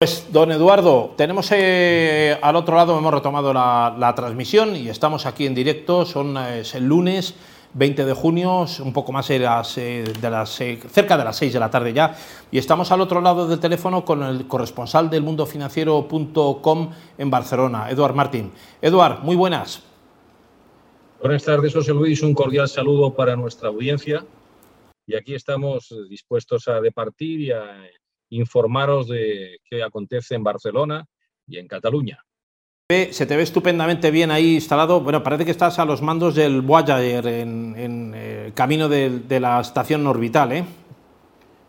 Pues, don Eduardo, tenemos eh, al otro lado, hemos retomado la, transmisión y estamos aquí en directo, son eh, el lunes 20 de junio, un poco más de las, eh, cerca de las 6 de la tarde ya, y estamos al otro lado del teléfono con el corresponsal del mundofinanciero.com en Barcelona, Eduard Martín. Eduard, muy buenas. Buenas tardes, José Luis, un cordial saludo para nuestra audiencia y aquí estamos dispuestos a departir y a informaros de qué acontece en Barcelona y en Cataluña. Se te ve estupendamente bien ahí instalado. Bueno, parece que estás a los mandos del Voyager en, eh, camino de, la estación orbital, ¿eh?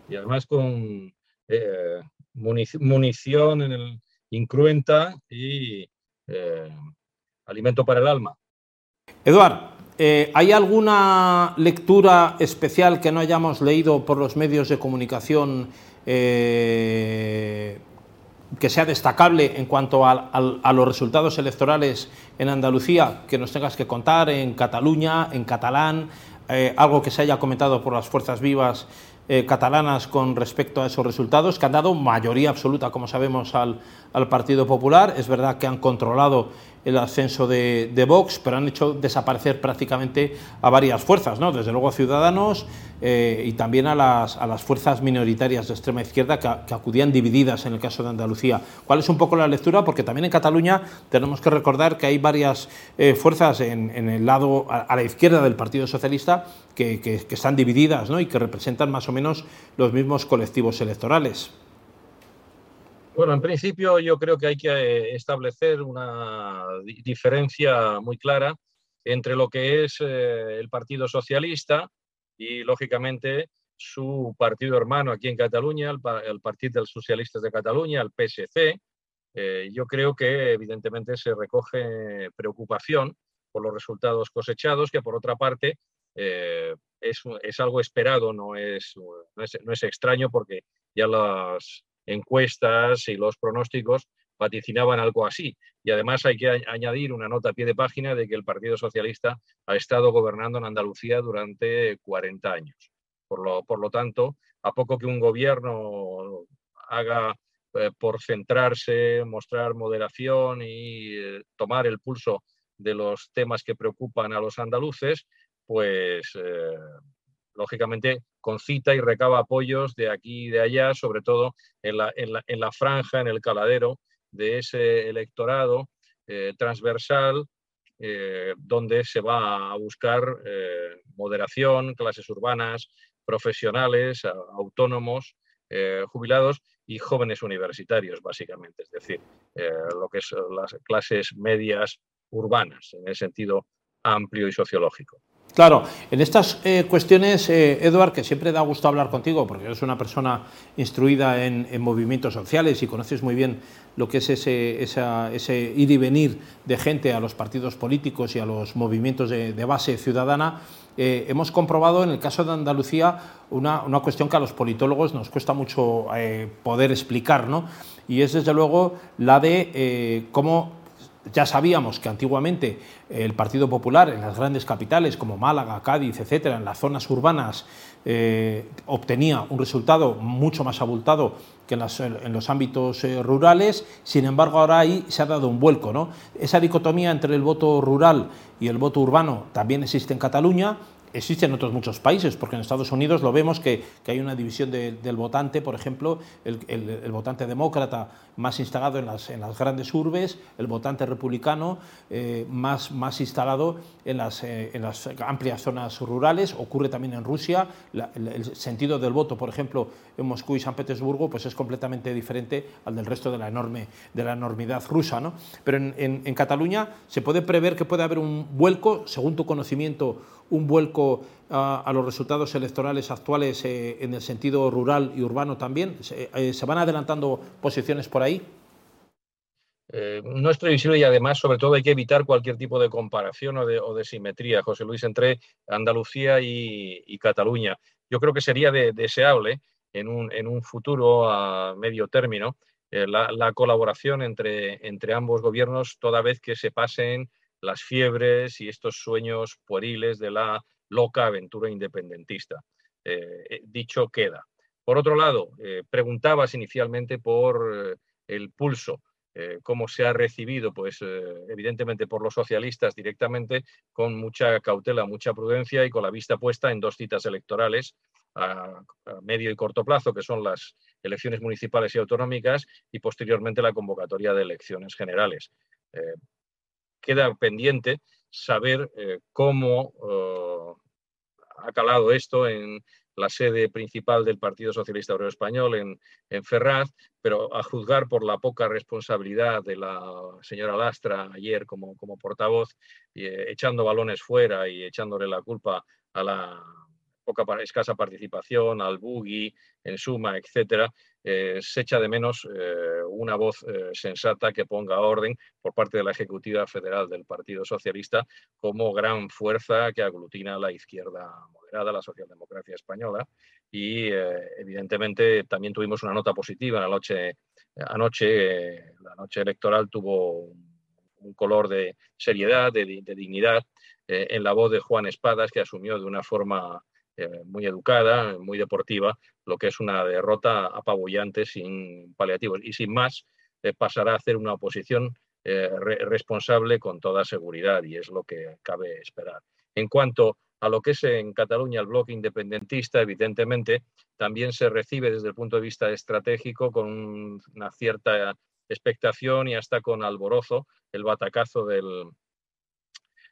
Y además con eh, munición en el, incruenta y eh, alimento para el alma. Eduard, ¿hay alguna lectura especial que no hayamos leído por los medios de comunicación eh, que sea destacable en cuanto a, los resultados electorales en Andalucía, que nos tengas que contar en Cataluña, en catalán, eh, algo que se haya comentado por las fuerzas vivas eh, catalanas con respecto a esos resultados, que han dado mayoría absoluta, como sabemos, al, al Partido Popular. Es verdad que han controlado el ascenso de, Vox, pero han hecho desaparecer prácticamente a varias fuerzas, ¿no? desde luego a Ciudadanos eh, y también a las, a las, fuerzas minoritarias de extrema izquierda que, acudían divididas en el caso de Andalucía. ¿Cuál es un poco la lectura? Porque también en Cataluña tenemos que recordar que hay varias eh, fuerzas en, el lado, a, la izquierda del Partido Socialista que, que, que están divididas ¿no? y que representan más o menos los mismos colectivos electorales. Bueno, en principio yo creo que hay que eh, establecer una diferencia muy clara entre lo que es eh, el Partido Socialista y, lógicamente, su partido hermano aquí en Cataluña, el, Partido de los Socialistas de Cataluña, el PSC. Eh, yo creo que, evidentemente, se recoge preocupación por los resultados cosechados, que por otra parte es, es, algo esperado, no es, no es, no es extraño porque ya las encuestas y los pronósticos vaticinaban algo así. Y además hay que añadir una nota a pie de página de que el Partido Socialista ha estado gobernando en Andalucía durante 40 años. Por lo, por lo tanto, a poco que un gobierno haga eh, por centrarse, mostrar moderación y eh, tomar el pulso de los temas que preocupan a los andaluces, pues eh, lógicamente concita y recaba apoyos de aquí y de allá, sobre todo en la, en la, franja, en el caladero de ese electorado eh, transversal, eh, donde se va a buscar eh, moderación, clases urbanas, profesionales, autónomos, jubilados y jóvenes universitarios, básicamente, es decir, lo que son las clases medias urbanas, en el sentido amplio y sociológico. Claro, en estas eh, cuestiones, eh, Eduard, que siempre da gusto hablar contigo, porque eres una persona instruida en, movimientos sociales y conoces muy bien lo que es ese, ese, ir y venir de gente a los partidos políticos y a los movimientos de, base ciudadana, eh, hemos comprobado en el caso de Andalucía una, una, cuestión que a los politólogos nos cuesta mucho poder explicar, ¿no? y es desde luego la de cómo ya sabíamos que antiguamente el Partido Popular en las grandes capitales como Málaga, Cádiz, etcétera, en las zonas urbanas eh, obtenía un resultado mucho más abultado que en, los ámbitos eh, rurales. Sin embargo, ahora ahí se ha dado un vuelco. ¿no? Esa dicotomía entre el voto rural y el voto urbano también existe en Cataluña existe en otros muchos países, porque en Estados Unidos lo vemos que, hay una división del votante, por ejemplo, el, votante demócrata más instalado en las, en las, grandes urbes, el votante republicano eh, más, más instalado en las, eh, en las amplias zonas rurales. Ocurre también en Rusia. el, sentido del voto, por ejemplo, en Moscú y San Petersburgo, pues es completamente diferente al del resto de la, enorme, de la enormidad rusa. ¿no? Pero en, en Cataluña se puede prever que puede haber un vuelco, según tu conocimiento, un vuelco a, los resultados electorales actuales eh, en el sentido rural y urbano también? ¿Se, eh, van adelantando posiciones por ahí? Eh, no es previsible y además, sobre todo, hay que evitar cualquier tipo de comparación o de, simetría, José Luis, entre Andalucía y, Cataluña. Yo creo que sería deseable en un, futuro a medio término la, colaboración entre, entre ambos gobiernos toda vez que se pasen las fiebres y estos sueños pueriles de la loca aventura independentista. Eh, eh, dicho queda. Por otro lado, eh, preguntabas inicialmente por el pulso cómo se ha recibido, pues evidentemente por los socialistas directamente, con mucha cautela, mucha prudencia y con la vista puesta en dos citas electorales a, medio y corto plazo, que son las elecciones municipales y autonómicas, y posteriormente la convocatoria de elecciones generales. Queda pendiente saber cómo ha calado esto en la sede principal del Partido Socialista Obrero Español en, en, Ferraz, pero a juzgar por la poca responsabilidad de la señora Lastra ayer como, como portavoz, eh, echando balones fuera y echándole la culpa a la poca escasa participación, al buggy, en suma, etcétera, eh, se echa de menos eh, una voz eh, sensata que ponga orden por parte de la Ejecutiva Federal del Partido Socialista como gran fuerza que aglutina la izquierda moderada, la socialdemocracia española. Y evidentemente también tuvimos una nota positiva la noche, anoche. la noche electoral tuvo un color de seriedad, de, dignidad en la voz de Juan Espadas, que asumió de una forma muy educada, muy deportiva, lo que es una derrota apabullante sin paliativos. Y sin más, eh, pasará a hacer una oposición eh, responsable con toda seguridad y es lo que cabe esperar. En cuanto a lo que es en Cataluña el bloque independentista, evidentemente también se recibe desde el punto de vista estratégico con una cierta expectación y hasta con alborozo el batacazo del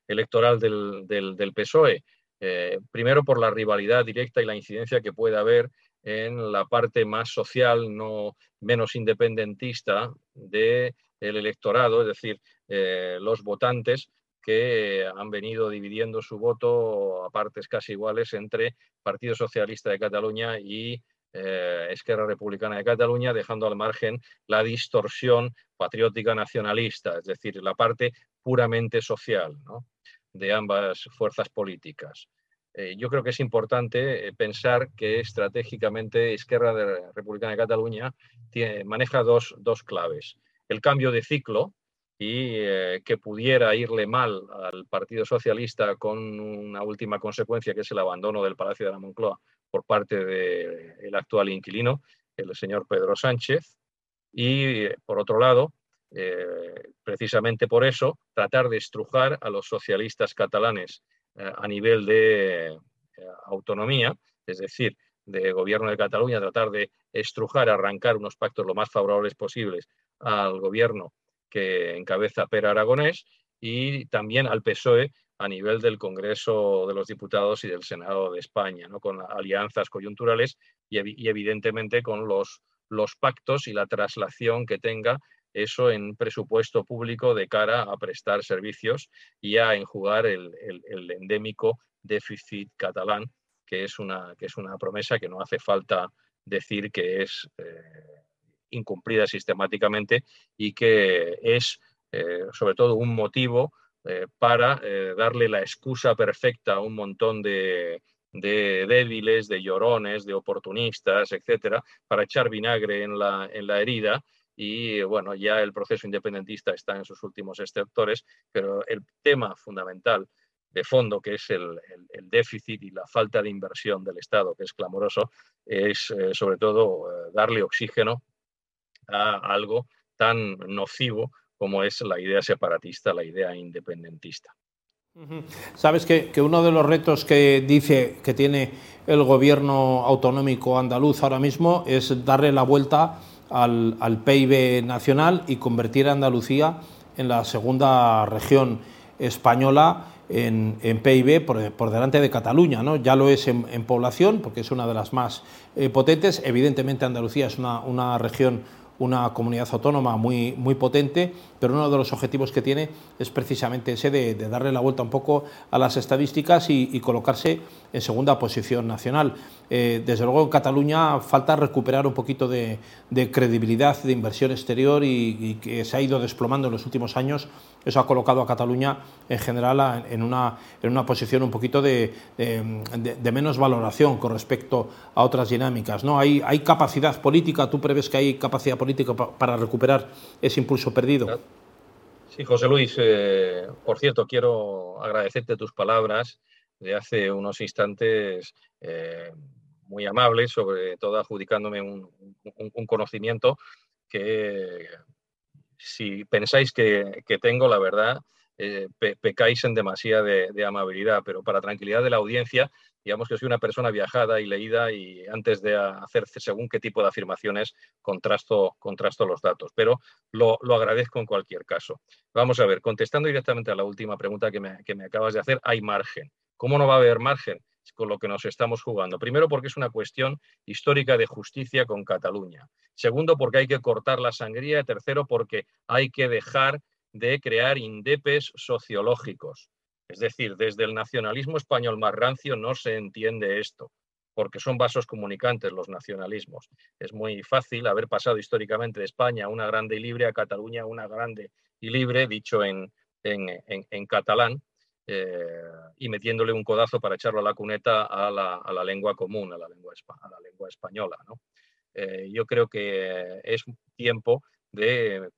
electoral del, PSOE. Eh, primero por la rivalidad directa y la incidencia que puede haber en la parte más social, no menos independentista del electorado, es decir, eh, los votantes que han venido dividiendo su voto a partes casi iguales entre Partido Socialista de Cataluña y eh, Esquerra Republicana de Cataluña, dejando al margen la distorsión patriótica nacionalista, es decir, la parte puramente social. de ambas fuerzas políticas. Eh, yo creo que es importante eh, pensar que estratégicamente Esquerra Republicana de Cataluña maneja dos, claves. El cambio de ciclo y eh, que pudiera irle mal al Partido Socialista con una última consecuencia que es el abandono del Palacio de la Moncloa por parte del actual inquilino, el señor Pedro Sánchez. Y por otro lado, precisamente por eso, tratar de estrujar a los socialistas catalanes a nivel de eh, autonomía, es decir, de gobierno de Cataluña, tratar de estrujar, arrancar unos pactos lo más favorables posibles al gobierno que encabeza Per Aragonés y también al PSOE a nivel del Congreso de los Diputados y del Senado de España, ¿no? con alianzas coyunturales y, y evidentemente con los, los pactos y la traslación que tenga eso en presupuesto público de cara a prestar servicios y a enjugar el, endémico déficit catalán, que es, una, que es una promesa que no hace falta decir que es eh, incumplida sistemáticamente y que es eh, sobre todo un motivo eh, para darle la excusa perfecta a un montón de, de débiles, de llorones, de oportunistas, etcétera, para echar vinagre en la, en la herida y bueno, ya el proceso independentista está en sus últimos sectores, pero el tema fundamental de fondo, que es el, déficit y la falta de inversión del Estado, que es clamoroso, es eh, sobre todo eh, darle oxígeno a algo tan nocivo como es la idea separatista, la idea independentista. Sabes que, que, uno de los retos que dice que tiene el gobierno autonómico andaluz ahora mismo es darle la vuelta al, PIB nacional y convertir a Andalucía en la segunda región española en, PIB por, delante de Cataluña. ¿no? Ya lo es en, población, porque es una de las más eh, potentes. Evidentemente Andalucía es una, una región una comunidad autónoma muy, muy potente, pero uno de los objetivos que tiene es precisamente ese de, darle la vuelta un poco a las estadísticas y, colocarse en segunda posición nacional. Eh, desde luego en Cataluña falta recuperar un poquito de, credibilidad de inversión exterior y, que se ha ido desplomando en los últimos años. Eso ha colocado a Cataluña en general en una, en una posición un poquito de, menos valoración con respecto a otras dinámicas. ¿no? Hay, hay capacidad política, tú prevés que hay capacidad política para recuperar ese impulso perdido. Sí, José Luis, eh, por cierto, quiero agradecerte tus palabras de hace unos instantes eh, muy amables, sobre todo adjudicándome un, conocimiento que si pensáis que, tengo, la verdad, eh, pecáis en demasía de, amabilidad, pero para tranquilidad de la audiencia, digamos que soy una persona viajada y leída y antes de hacer según qué tipo de afirmaciones contrasto, contrasto los datos, pero lo, agradezco en cualquier caso. Vamos a ver, contestando directamente a la última pregunta que me, que me acabas de hacer, hay margen. ¿Cómo no va a haber margen? con lo que nos estamos jugando. Primero, porque es una cuestión histórica de justicia con Cataluña. Segundo, porque hay que cortar la sangría. Tercero, porque hay que dejar de crear indepes sociológicos. Es decir, desde el nacionalismo español más rancio no se entiende esto, porque son vasos comunicantes los nacionalismos. Es muy fácil haber pasado históricamente de España una grande y libre a Cataluña una grande y libre, dicho en, en catalán, eh, y metiéndole un codazo para echarlo a la cuneta a la, lengua común, a la lengua, a la lengua española. Eh, yo creo que es tiempo de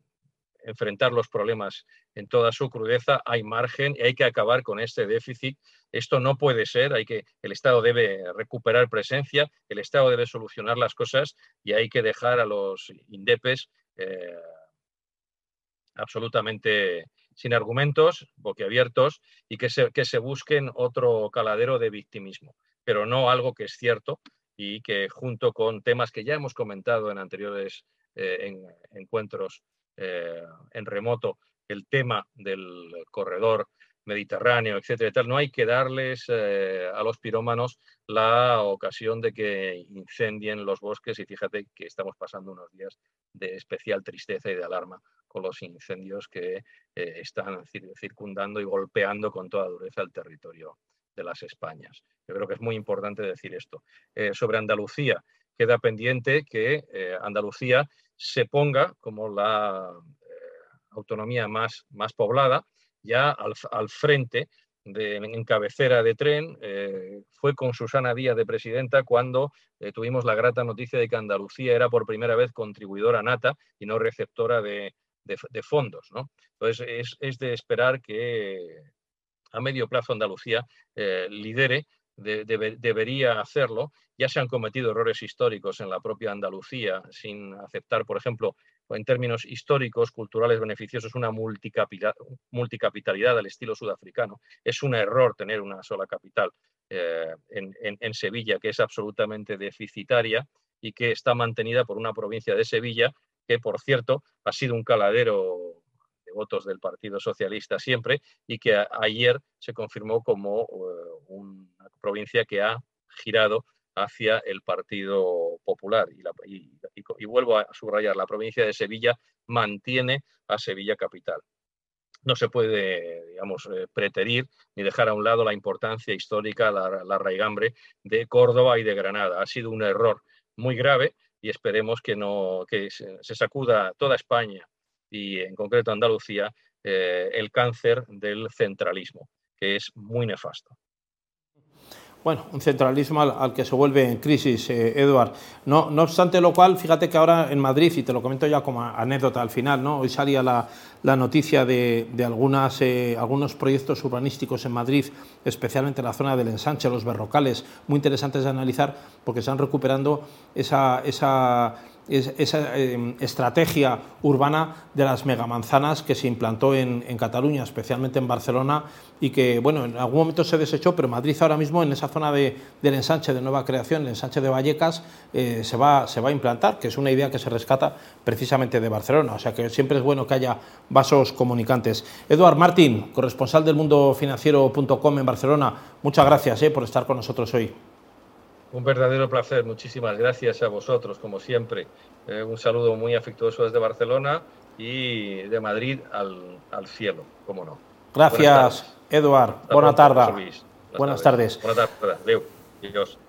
enfrentar los problemas en toda su crudeza, hay margen y hay que acabar con este déficit. Esto no puede ser, hay que, el Estado debe recuperar presencia, el Estado debe solucionar las cosas y hay que dejar a los indepes eh, absolutamente sin argumentos, boquiabiertos, y que se, que se busquen otro caladero de victimismo, pero no algo que es cierto y que junto con temas que ya hemos comentado en anteriores eh, encuentros eh, en remoto, el tema del corredor mediterráneo, etcétera, tal, no hay que darles eh, a los pirómanos la ocasión de que incendien los bosques y fíjate que estamos pasando unos días de especial tristeza y de alarma con los incendios que eh, están circundando y golpeando con toda dureza el territorio de las Españas. Yo creo que es muy importante decir esto. Sobre Andalucía, queda pendiente que Andalucía se ponga como la autonomía más, más poblada, ya al, frente de, en cabecera de tren. fue con Susana Díaz de presidenta cuando tuvimos la grata noticia de que Andalucía era por primera vez contribuidora nata y no receptora de, de, fondos. ¿no? Entonces, es, de esperar que a medio plazo Andalucía eh, lidere, debería hacerlo. Ya se han cometido errores históricos en la propia Andalucía sin aceptar, por ejemplo, en términos históricos, culturales beneficiosos, una multicapitalidad al estilo sudafricano. Es un error tener una sola capital eh, en Sevilla, que es absolutamente deficitaria y que está mantenida por una provincia de Sevilla que por cierto ha sido un caladero de votos del Partido Socialista siempre y que ayer se confirmó como eh, una provincia que ha girado hacia el Partido Popular. Y, vuelvo a subrayar, la provincia de Sevilla mantiene a Sevilla capital. No se puede, digamos, eh, preterir ni dejar a un lado la importancia histórica, la, raigambre de Córdoba y de Granada. Ha sido un error muy grave y esperemos que, no, que se, sacuda toda España y en concreto Andalucía eh, el cáncer del centralismo, que es muy nefasto. Bueno, un centralismo al, que se vuelve en crisis, eh, Eduard. No, no obstante lo cual, fíjate que ahora en Madrid, y te lo comento ya como anécdota al final, ¿no? hoy salía la, noticia de, algunas, eh, algunos proyectos urbanísticos en Madrid, especialmente en la zona del ensanche, los berrocales, muy interesantes de analizar porque están recuperando esa, esa esa em, estrategia urbana de las megamanzanas que se implantó en, Cataluña, especialmente en Barcelona, y que bueno, en algún momento se desechó, pero Madrid ahora mismo en esa zona de, del ensanche de nueva creación, el ensanche de Vallecas, eh, se, va, se va a implantar, que es una idea que se rescata precisamente de Barcelona. O sea que siempre es bueno que haya vasos comunicantes. Eduard Martín, corresponsal del mundo financiero.com en Barcelona, muchas gracias eh, por estar con nosotros hoy. Un verdadero placer, muchísimas gracias a vosotros, como siempre. Eh, un saludo muy afectuoso desde Barcelona y de Madrid al, al cielo, como no. Gracias, Eduard. Buenas tardes. Buenas tardes. Adiós.